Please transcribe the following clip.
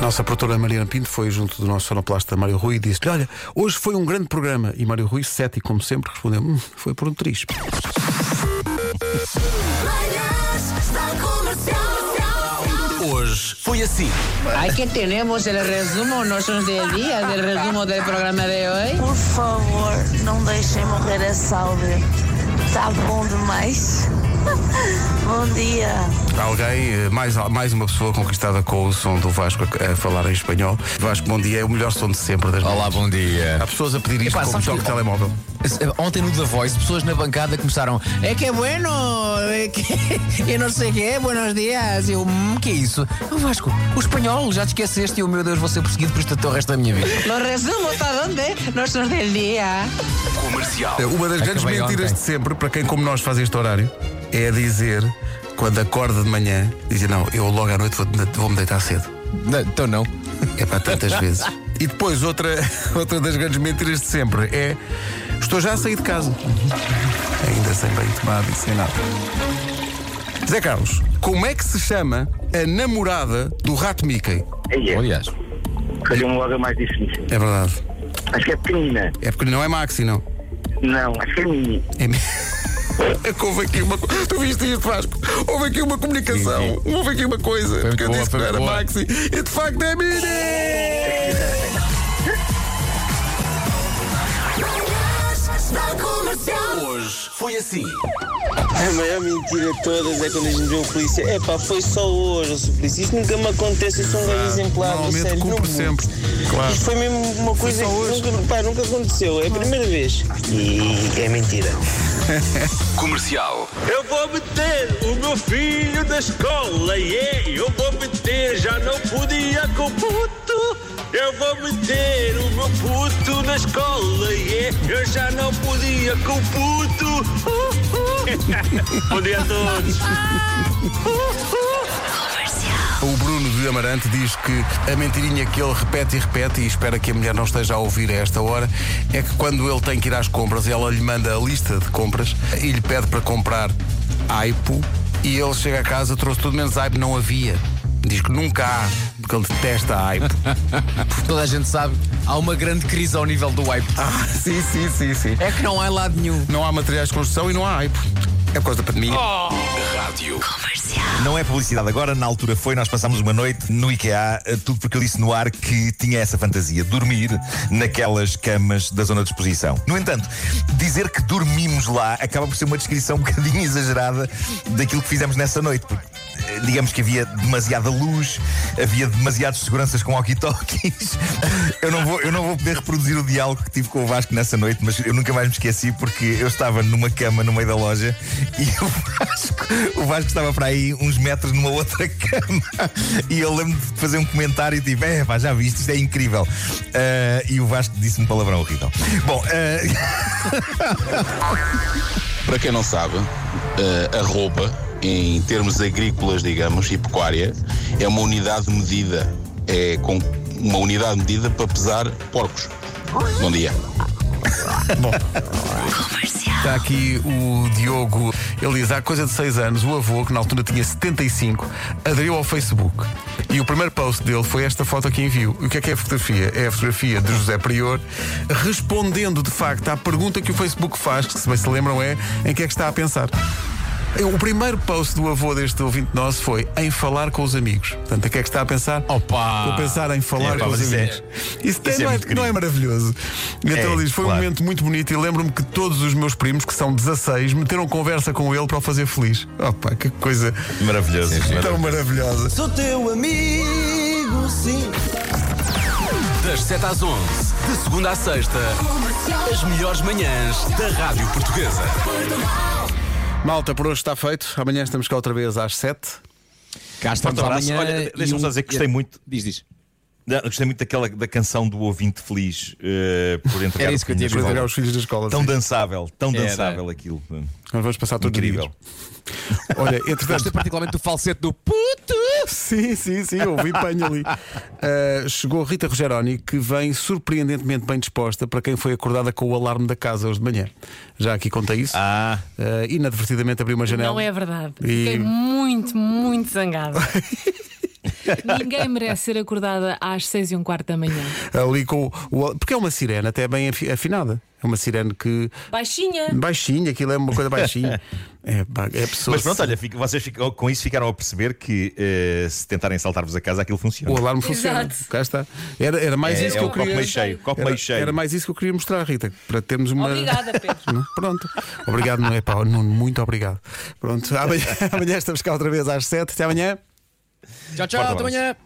Nossa produtora Mariana Pinto foi junto do nosso sonoplasta Mário Rui e disse-lhe: Olha, hoje foi um grande programa. E Mário Rui, cético como sempre, respondeu: hum, Foi por um triz. Hoje foi assim. Aquí tenemos el resumo, son del día, del resumo del programa de hoy. Por favor, não deixem morrer a saúde. Está bom demais. Bom dia. Alguém, eh, mais, mais uma pessoa conquistada com o som do Vasco a, a falar em espanhol. Vasco, bom dia, é o melhor som de sempre das Olá, manhãs. bom dia. Há pessoas a pedir isto Epá, como sabes toque que- de telemóvel. Ontem no The Voice, pessoas na bancada começaram. É que é bueno, é que eu não sei o que é, buenos dias. Eu, hum, que é isso? O Vasco, o espanhol, já te esqueceste e o meu Deus, vou ser perseguido por isto até o resto da minha vida. Los resumos, ¿a dónde? No son del día. Eh, Uma das grandes Acabei mentiras ontem. de sempre, para quem como nós faz este horário, é dizer, quando acorda de manhã, dizer: Não, eu logo à noite vou- vou-me deitar cedo. Não, então não. É para tantas vezes. E depois, outra, outra das grandes mentiras de sempre é: Estou já a sair de casa. Ainda sem bem tomado e sem nada. Zé Carlos, como é que se chama a namorada do rato Mickey? É, Aliás, calhou-me logo a mais difícil. É verdade. Acho que é pequenina. É porque não é Maxi, não. Não, acho que é mini. É É que houve aqui uma Tu viste isto, Vasco? Houve aqui uma comunicação. Houve aqui uma coisa. muito porque eu boa, disse que foi não era boa. Maxi. E de facto é Mini! hoje foi assim. A maior mentira de todas é quando a gente vê o polícia. É pá, foi só hoje, o polícia. Isso nunca me acontece, eu sou um gajo exemplar, a Normalmente sério. cumpre não- sempre. Claro. Isto foi mesmo uma coisa que nunca, pá, nunca aconteceu, é a primeira vez. E é mentira. Comercial. Eu vou meter o meu filho na escola, yeah. Eu vou meter, já não podia com o puto. Eu vou meter o meu puto na escola, yeah. Eu já não podia com o puto. Uh, uh. Bom dia a todos. O Bruno de Amarante diz que a mentirinha que ele repete e repete, e espera que a mulher não esteja a ouvir a esta hora, é que quando ele tem que ir às compras, ela lhe manda a lista de compras e lhe pede para comprar aipo e ele chega a casa, trouxe tudo menos aipo, não havia. Diz que nunca há, porque ele detesta a aipo. Toda a gente sabe, há uma grande crise ao nível do wipe. ah, sim, sim, sim, sim. É que não há lado nenhum. Não há materiais de construção e não há aipo. É por causa da pandemia. Não é publicidade agora, na altura foi, nós passámos uma noite no IKEA, eh, tudo porque eu disse no ar que tinha essa fantasia, dormir naquelas camas da zona de exposição. No entanto, dizer que dormimos lá acaba por ser uma descrição um bocadinho exagerada daquilo que fizemos nessa noite. Porque, digamos que havia demasiada luz, havia demasiados seguranças com walkie-talkies. Eu não, vou, eu não vou poder reproduzir o diálogo que tive com o Vasco nessa noite, mas eu nunca mais me esqueci porque eu estava numa cama no meio da loja e o Vasco, o Vasco estava para aí uns metros numa outra cama. E eu lembro de fazer um comentário tipo: É, pá, já viste, isto é incrível. Ah, e o Vasco disse-me palavrão horrível. Bom, ah, Para quem não sabe, eh, a roupa, em termos agrícolas, digamos, e pecuária, é uma unidade medida. É com uma unidade medida para pesar porcos. Bom dia. Está aqui o Diogo. Ele diz: há coisa de 6 anos, o avô, que na altura tinha 75, aderiu ao Facebook. E o primeiro post dele foi esta foto que enviou. E o que é que é a fotografia? É a fotografia de José Prior respondendo de facto à pergunta que o Facebook faz, que se bem se lembram é em que é que está a pensar. O primeiro post do avô deste ouvinte nosso foi em falar com os amigos. Portanto, a que é que está a pensar? Opa! Estou a pensar em falar Epá, com os é- amigos. Isso, isso é não, é, muito não é maravilhoso. E então É, ele diz: foi um claro. momento muito bonito e lembro-me que todos os meus primos, que são 16, meteram conversa com ele para o fazer feliz. Opa, que coisa maravilhoso. tão maravilhosa. Sou teu amigo, sim. Das 7 às 11, de segunda à sexta, as melhores manhãs da Rádio Portuguesa. Malta, por hoje está feito. Amanhã estamos cá outra vez às 7. Cá estamos amanhã. Olha, deixa-me um- só dizer que gostei muito. Diz, diz. Não, Gostei muito daquela da canção do ouvinte feliz eh, por entregar Era o isso que eu tinha Para entregar os filhos da escola. Tão sim. dançável, tão Era. dançável aquilo. Nós vamos passar todos Incrível. dias. Olha, entretanto. Gostei particularmente do falsete do puto. Sim, sim, sim, ouvi panho ali. Uh, chegou Rita Rogeroni, que vem surpreendentemente bem disposta para quem foi acordada com o alarme da casa hoje de manhã. Já aqui contei isso. Ah, Uh, inadvertidamente abriu uma janela. Não é verdade. E- Fiquei muito, muito zangada. Ninguém merece ser acordada às seis e um quarto da manhã. Ali com o. Porque é uma sirene até bem afi- afinada. É uma sirene que. Baixinha. Baixinha, aquilo é uma coisa baixinha. É, é a pessoa. Mas pronto, olha, vocês ficam- com isso ficaram a perceber que eh, se tentarem saltar-vos a casa, aquilo funciona. O alarme funciona. Exato. Cá está. Era, era mais É, isso é que eu copo queria. meio cheio, copo era, meio cheio. era mais isso que eu queria mostrar, Rita, para termos uma. Obrigada, Pedro. Pronto. Obrigado, não é pá, Nuno, muito obrigado. Pronto, amanhã, amanhã estamos cá outra vez às 7. Até amanhã. Tchau, tchau, até amanhã.